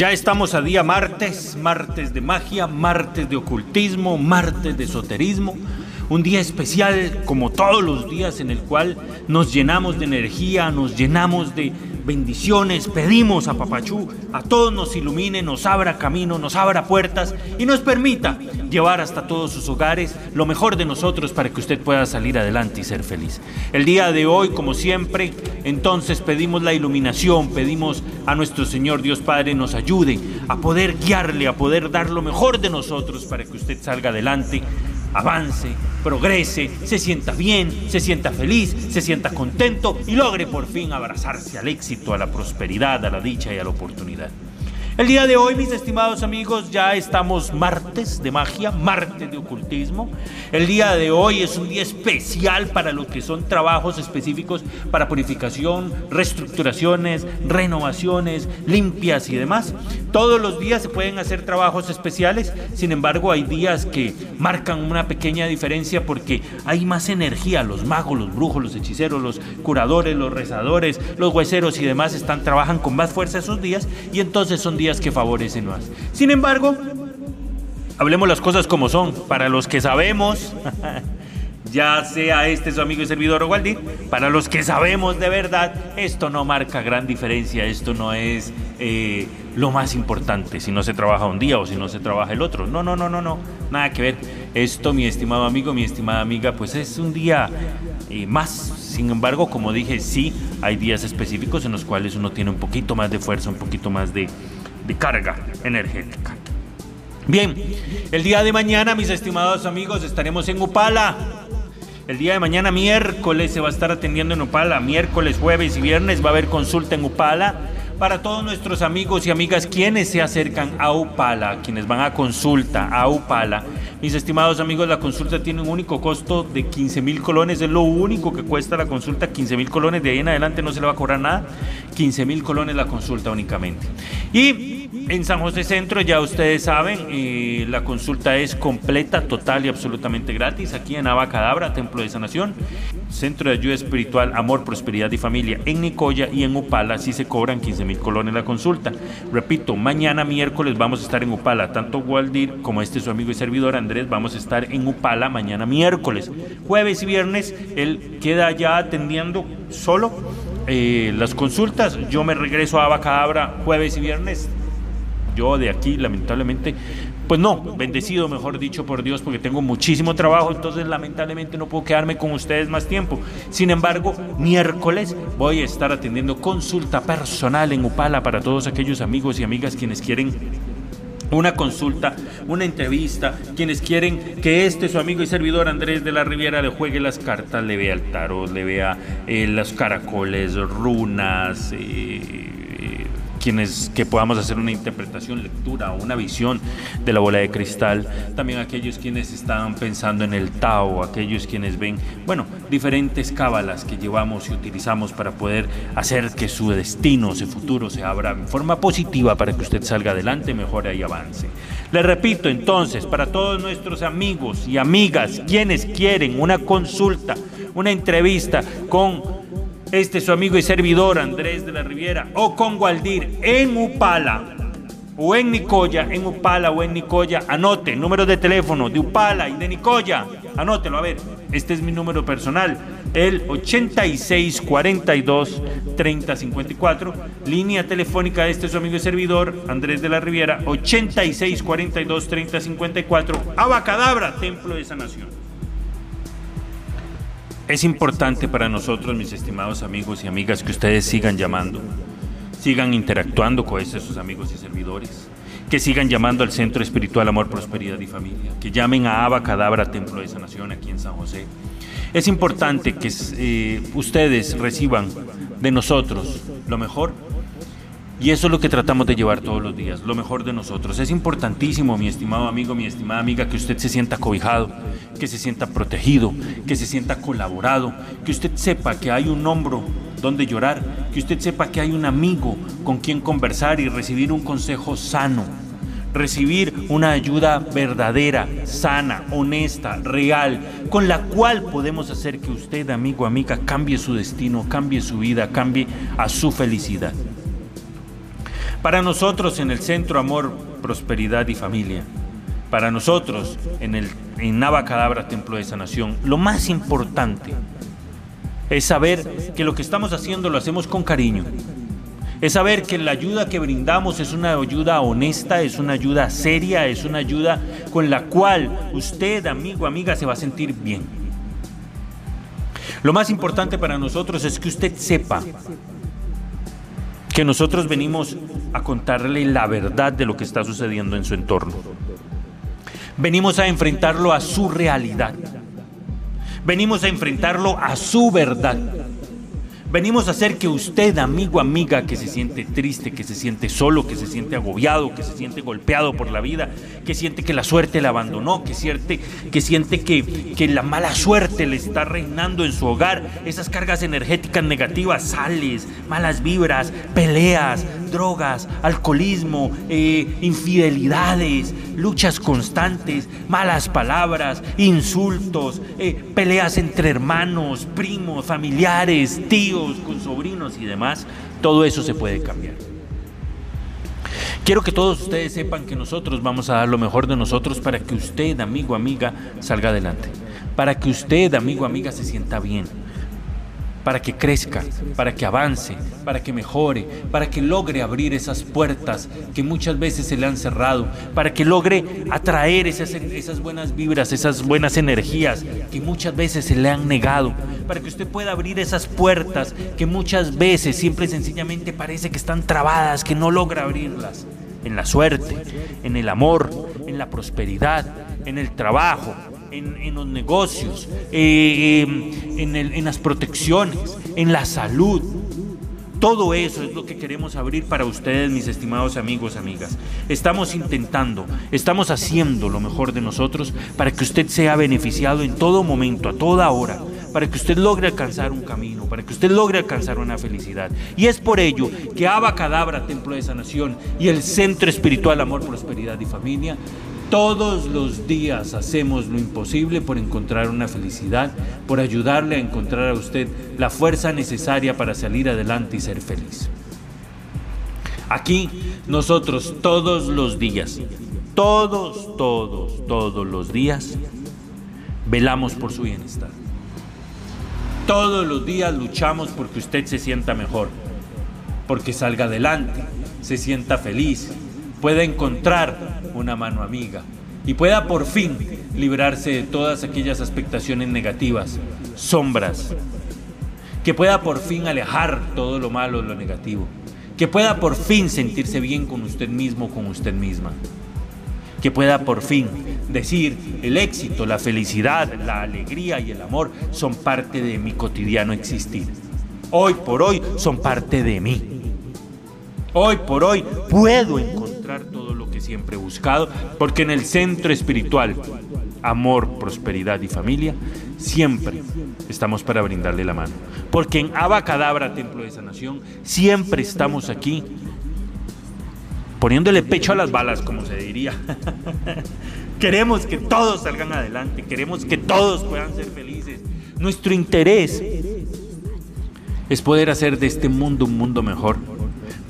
Ya estamos a día martes, martes de magia, martes de ocultismo, martes de esoterismo. Un día especial como todos los días en el cual nos llenamos de energía, nos llenamos de bendiciones, pedimos a Papachú, a todos nos ilumine, nos abra camino, nos abra puertas y nos permita llevar hasta todos sus hogares lo mejor de nosotros para que usted pueda salir adelante y ser feliz. El día de hoy, como siempre, entonces pedimos la iluminación, pedimos a nuestro Señor Dios Padre nos ayude a poder guiarle, a poder dar lo mejor de nosotros para que usted salga adelante avance, progrese, se sienta bien, se sienta feliz, se sienta contento y logre por fin abrazarse al éxito, a la prosperidad, a la dicha y a la oportunidad. El día de hoy, mis estimados amigos, ya estamos martes de magia, martes de ocultismo. El día de hoy es un día especial para los que son trabajos específicos para purificación, reestructuraciones, renovaciones, limpias y demás. Todos los días se pueden hacer trabajos especiales, sin embargo hay días que marcan una pequeña diferencia porque hay más energía. Los magos, los brujos, los hechiceros, los curadores, los rezadores, los hueseros y demás están, trabajan con más fuerza esos días y entonces son días que favorecen más. Sin embargo, hablemos las cosas como son. Para los que sabemos, ya sea este su amigo y servidor Waldir, para los que sabemos de verdad, esto no marca gran diferencia, esto no es eh, lo más importante, si no se trabaja un día o si no se trabaja el otro. No, no, no, no, no, nada que ver. Esto, mi estimado amigo, mi estimada amiga, pues es un día eh, más. Sin embargo, como dije, sí, hay días específicos en los cuales uno tiene un poquito más de fuerza, un poquito más de, carga energética. Bien, el día de mañana, mis estimados amigos, estaremos en Upala. El día de mañana, miércoles, se va a estar atendiendo en Upala. Miércoles, jueves y viernes va a haber consulta en Upala para todos nuestros amigos y amigas quienes se acercan a Upala, quienes van a consulta a Upala. Mis estimados amigos, la consulta tiene un único costo de 15 mil colones, es lo único que cuesta la consulta, 15 mil colones, de ahí en adelante no se le va a cobrar nada, 15 mil colones la consulta únicamente. Y en San José Centro, ya ustedes saben, la consulta es completa, total y absolutamente gratis. Aquí en Abacadabra, Templo de Sanación, Centro de Ayuda Espiritual, Amor, Prosperidad y Familia. En Nicoya y en Upala sí se cobran 15 mil colones la consulta. Repito, mañana miércoles vamos a estar en Upala. Tanto Waldir como este su amigo y servidor Andrés vamos a estar en Upala mañana miércoles. Jueves y viernes él queda ya atendiendo solo. Eh, las consultas, yo me regreso a Abacadabra jueves y viernes yo de aquí, lamentablemente, pues no, bendecido, mejor dicho, por Dios, porque tengo muchísimo trabajo, entonces lamentablemente no puedo quedarme con ustedes más tiempo. Sin embargo, miércoles voy a estar atendiendo consulta personal en Upala para todos aquellos amigos y amigas quienes quieren una consulta, una entrevista, quienes quieren que este su amigo y servidor Andrés de la Riviera le juegue las cartas, le vea el tarot, le vea eh, los caracoles, runas, eh, quienes que podamos hacer una interpretación, lectura o una visión de la bola de cristal, también aquellos quienes están pensando en el Tao, aquellos quienes ven, bueno, diferentes cábalas que llevamos y utilizamos para poder hacer que su destino, su futuro se abra en forma positiva para que usted salga adelante, mejore y avance. Le repito entonces, para todos nuestros amigos y amigas, quienes quieren una consulta, una entrevista con este es su amigo y servidor Andrés de la Riviera, o con Gualdir en Upala, o en Nicoya, en Upala o en Nicoya, anote número de teléfono de Upala y de Nicoya, anótelo, a ver, este es mi número personal, el 8642 3054. Línea telefónica de este su amigo y servidor, Andrés de la Riviera, 8642 3054. Abacadabra, Templo de Sanación. Es importante para nosotros, mis estimados amigos y amigas, que ustedes sigan llamando, sigan interactuando con estos sus amigos y servidores, que sigan llamando al Centro Espiritual Amor, Prosperidad y Familia, que llamen a Abacadabra, Templo de Sanación aquí en San José. Es importante que eh, ustedes reciban de nosotros lo mejor y eso es lo que tratamos de llevar todos los días, lo mejor de nosotros. Es importantísimo, mi estimado amigo, mi estimada amiga, que usted se sienta cobijado, que se sienta protegido, que se sienta colaborado, que usted sepa que hay un hombro donde llorar, que usted sepa que hay un amigo con quien conversar y recibir un consejo sano recibir una ayuda verdadera, sana, honesta, real, con la cual podemos hacer que usted, amigo, amiga, cambie su destino, cambie su vida, cambie a su felicidad. Para nosotros en el Centro Amor, Prosperidad y Familia, para nosotros en el en Navacadabra Templo de Sanación, lo más importante es saber que lo que estamos haciendo lo hacemos con cariño, es saber que la ayuda que brindamos es una ayuda honesta, es una ayuda seria, es una ayuda con la cual usted, amigo, amiga, se va a sentir bien. Lo más importante para nosotros es que usted sepa que nosotros venimos a contarle la verdad de lo que está sucediendo en su entorno. Venimos a enfrentarlo a su realidad. Venimos a enfrentarlo a su verdad. Venimos a hacer que usted, amigo, amiga, que se siente triste, que se siente solo, que se siente agobiado, que se siente golpeado por la vida, que siente que la suerte le abandonó, que siente que, siente que, que la mala suerte le está reinando en su hogar, esas cargas energéticas negativas, sales, malas vibras, peleas, drogas, alcoholismo, eh, infidelidades, luchas constantes, malas palabras, insultos, eh, peleas entre hermanos, primos, familiares, tíos, con sobrinos y demás, todo eso se puede cambiar. Quiero que todos ustedes sepan que nosotros vamos a dar lo mejor de nosotros para que usted, amigo, amiga, salga adelante. Para que usted, amigo, amiga, se sienta bien para que crezca, para que avance, para que mejore, para que logre abrir esas puertas que muchas veces se le han cerrado, para que logre atraer esas, esas buenas vibras, esas buenas energías que muchas veces se le han negado, para que usted pueda abrir esas puertas que muchas veces simple y sencillamente parece que están trabadas, que no logra abrirlas, en la suerte, en el amor, en la prosperidad, en el trabajo, en, los negocios, eh, em, en, las protecciones, en la salud. Todo eso es lo que queremos abrir para ustedes, mis estimados amigos, amigas. Estamos intentando, estamos haciendo lo mejor de nosotros para que usted sea beneficiado en todo momento, a toda hora, para que usted logre alcanzar un camino, para que usted logre alcanzar una felicidad. Y es por ello que Abacadabra, Templo de Sanación y el Centro Espiritual Amor, Prosperidad y Familia todos los días hacemos lo imposible por encontrar una felicidad, por ayudarle a encontrar a usted la fuerza necesaria para salir adelante y ser feliz. Aquí nosotros todos los días, todos, todos, todos los días, velamos por su bienestar. Todos los días luchamos porque usted se sienta mejor, porque salga adelante, se sienta feliz, pueda encontrar una mano amiga y pueda por fin librarse de todas aquellas expectaciones negativas, sombras, que pueda por fin alejar todo lo malo, lo negativo, que pueda por fin sentirse bien con usted mismo, con usted misma, que pueda por fin decir el éxito, la felicidad, la alegría y el amor son parte de mi cotidiano existir. Hoy por hoy son parte de mí. Hoy por hoy puedo encontrar siempre he buscado, porque en el centro espiritual, amor, prosperidad y familia, siempre estamos para brindarle la mano. Porque en Abacadabra, Templo de Sanación, siempre estamos aquí poniéndole pecho a las balas, como se diría. queremos que todos salgan adelante, queremos que todos puedan ser felices. Nuestro interés es poder hacer de este mundo un mundo mejor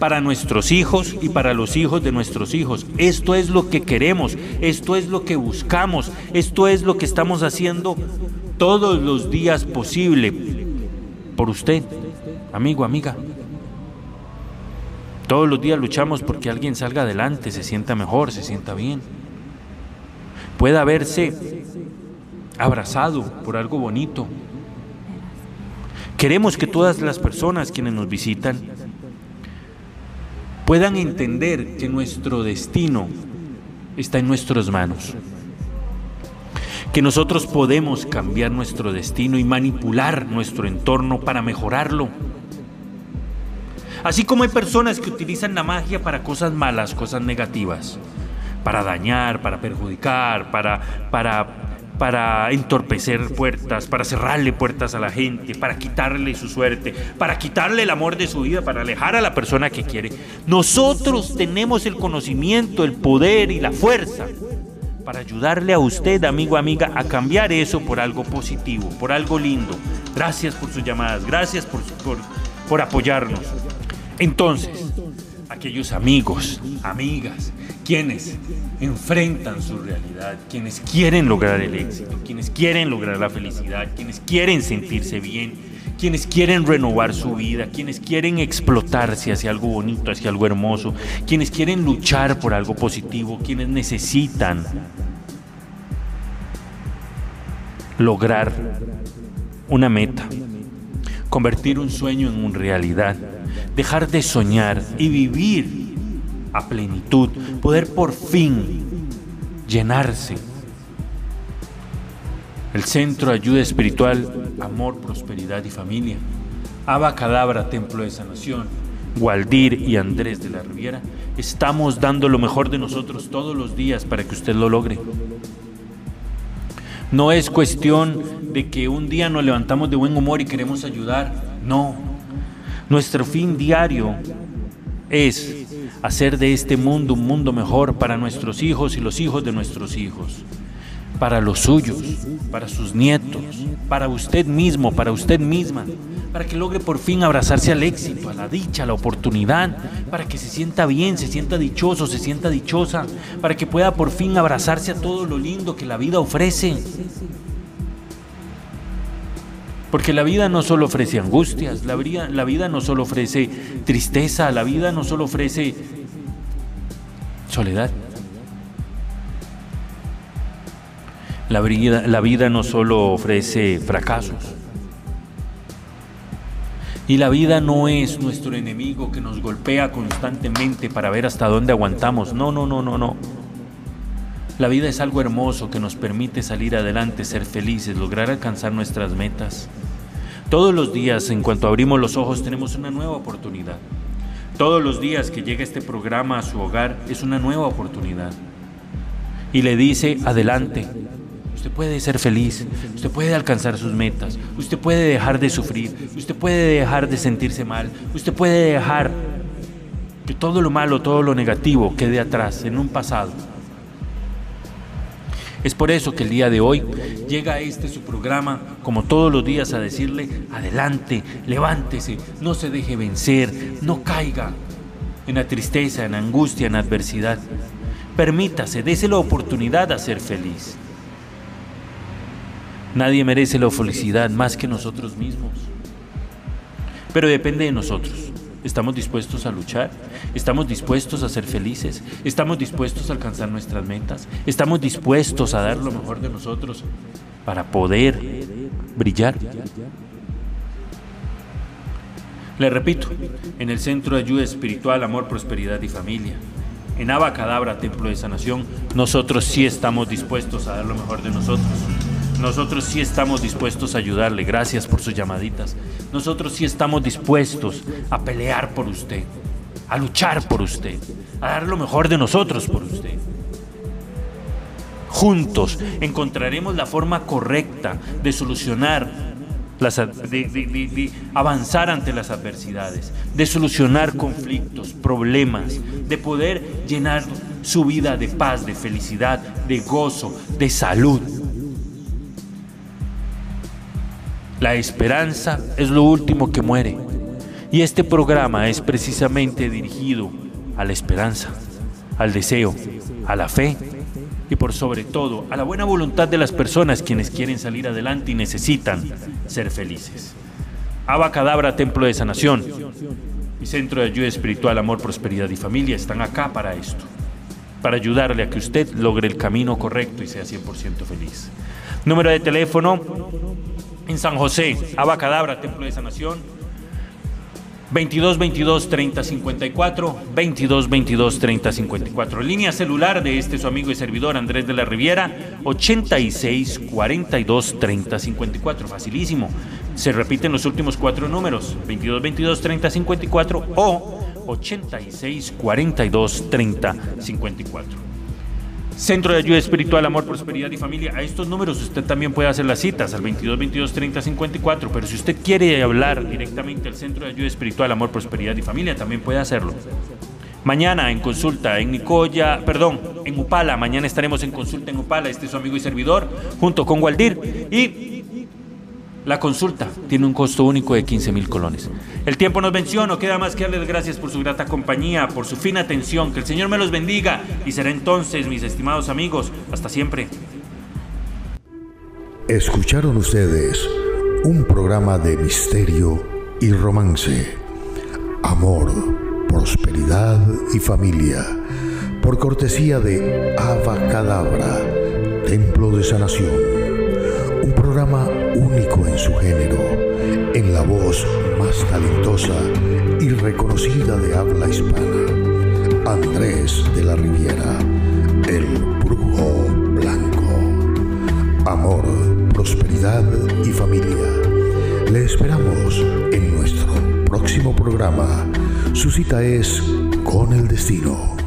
para nuestros hijos y para los hijos de nuestros hijos. Esto es lo que queremos, esto es lo que buscamos, esto es lo que estamos haciendo todos los días posible por usted, amigo, amiga. Todos los días luchamos porque alguien salga adelante, se sienta mejor, se sienta bien. Pueda verse abrazado por algo bonito. Queremos que todas las personas quienes nos visitan puedan entender que nuestro destino está en nuestras manos. Que nosotros podemos cambiar nuestro destino y manipular nuestro entorno para mejorarlo. Así como hay personas que utilizan la magia para cosas malas, cosas negativas, para dañar, para perjudicar, para, para, para entorpecer puertas, para cerrarle puertas a la gente, para quitarle su suerte, para quitarle el amor de su vida, para alejar a la persona que quiere. Nosotros tenemos el conocimiento, el poder y la fuerza para ayudarle a usted, amigo, amiga, a cambiar eso por algo positivo, por algo lindo. Gracias por sus llamadas, gracias por, por, por apoyarnos. Entonces, aquellos amigos, amigas, quienes enfrentan su realidad, quienes quieren lograr el éxito, quienes quieren lograr la felicidad, quienes quieren sentirse bien, quienes quieren renovar su vida, quienes quieren explotarse hacia algo bonito, hacia algo hermoso, quienes quieren luchar por algo positivo, quienes necesitan lograr una meta, convertir un sueño en una realidad dejar de soñar y vivir a plenitud, poder por fin llenarse. El centro ayuda espiritual, amor, prosperidad y familia. Aba Cadabra, Templo de Sanación, Gualdir y Andrés de la Riviera, estamos dando lo mejor de nosotros todos los días para que usted lo logre. No es cuestión de que un día nos levantamos de buen humor y queremos ayudar. No, nuestro fin diario es hacer de este mundo un mundo mejor para nuestros hijos y los hijos de nuestros hijos, para los suyos, para sus nietos, para usted mismo, para usted misma, para que logre por fin abrazarse al éxito, a la dicha, a la oportunidad, para que se sienta bien, se sienta dichoso, se sienta dichosa, para que pueda por fin abrazarse a todo lo lindo que la vida ofrece. Porque la vida no solo ofrece angustias, la vida, no solo ofrece tristeza, la vida no solo ofrece soledad. La vida no solo ofrece fracasos. Y la vida no es nuestro enemigo que nos golpea constantemente para ver hasta dónde aguantamos. No, no, no, no, no. La vida es algo hermoso que nos permite salir adelante, ser felices, lograr alcanzar nuestras metas. Todos los días, en cuanto abrimos los ojos, tenemos una nueva oportunidad. Todos los días que llega este programa a su hogar es una nueva oportunidad. Y le dice, adelante, usted puede ser feliz, usted puede alcanzar sus metas, usted puede dejar de sufrir, usted puede dejar de sentirse mal, usted puede dejar que todo lo malo, todo lo negativo quede atrás, en un pasado es por eso que el día de hoy llega este su programa, como todos los días, a decirle, adelante, levántese, no se deje vencer, no caiga en la tristeza, en la angustia, en la adversidad. Permítase, dése la oportunidad de ser feliz. Nadie merece la felicidad más que nosotros mismos. Pero depende de nosotros. ¿Estamos dispuestos a luchar? ¿Estamos dispuestos a ser felices? ¿Estamos dispuestos a alcanzar nuestras metas? ¿Estamos dispuestos a dar lo mejor de nosotros para poder brillar? Le repito, en el Centro de Ayuda Espiritual, Amor, Prosperidad y Familia, en Abacadabra, Templo de Sanación, nosotros sí estamos dispuestos a dar lo mejor de nosotros. Nosotros sí estamos dispuestos a ayudarle. Gracias por sus llamaditas. Nosotros sí estamos dispuestos a pelear por usted, a luchar por usted, a dar lo mejor de nosotros por usted. Juntos encontraremos la forma correcta de solucionar, las, de, avanzar ante las adversidades, de solucionar conflictos, problemas, de poder llenar su vida de paz, de felicidad, de gozo, de salud. La esperanza es lo último que muere. Y este programa es precisamente dirigido a la esperanza, al deseo, a la fe y por sobre todo a la buena voluntad de las personas quienes quieren salir adelante y necesitan ser felices. Abacadabra, Templo de Sanación y Centro de Ayuda Espiritual, Amor, Prosperidad y Familia están acá para esto, para ayudarle a que usted logre el camino correcto y sea 100% feliz. Número de teléfono en San José, Abacadabra, Templo de Sanación, 22 22 30 54 22 22 30 54 línea celular de este su amigo y servidor Andrés de la Riviera 86 42 30 54 facilísimo. Se repiten los últimos cuatro números 22 22 30 54 o 86 42 30 54 Centro de Ayuda Espiritual, Amor, Prosperidad y Familia. A estos números usted también puede hacer las citas al 22 22 30 54. Pero si usted quiere hablar directamente al Centro de Ayuda Espiritual, Amor, Prosperidad y Familia, también puede hacerlo. Mañana en consulta en Nicoya, perdón, en Upala. Mañana estaremos en consulta en Upala. Este es su amigo y servidor, junto con Waldir. Y la consulta tiene un costo único de 15 mil colones. El tiempo nos venció, no queda más que darles gracias por su grata compañía, por su fina atención. Que el Señor me los bendiga y será entonces, mis estimados amigos, hasta siempre. Escucharon ustedes un programa de misterio y romance, amor, prosperidad y familia, por cortesía de Ava Cadabra, Templo de Sanación un programa único en su género, en la voz más talentosa y reconocida de habla hispana, Andrés de la Riviera, el brujo blanco. Amor, prosperidad y familia. Le esperamos en nuestro próximo programa. Su cita es con el destino.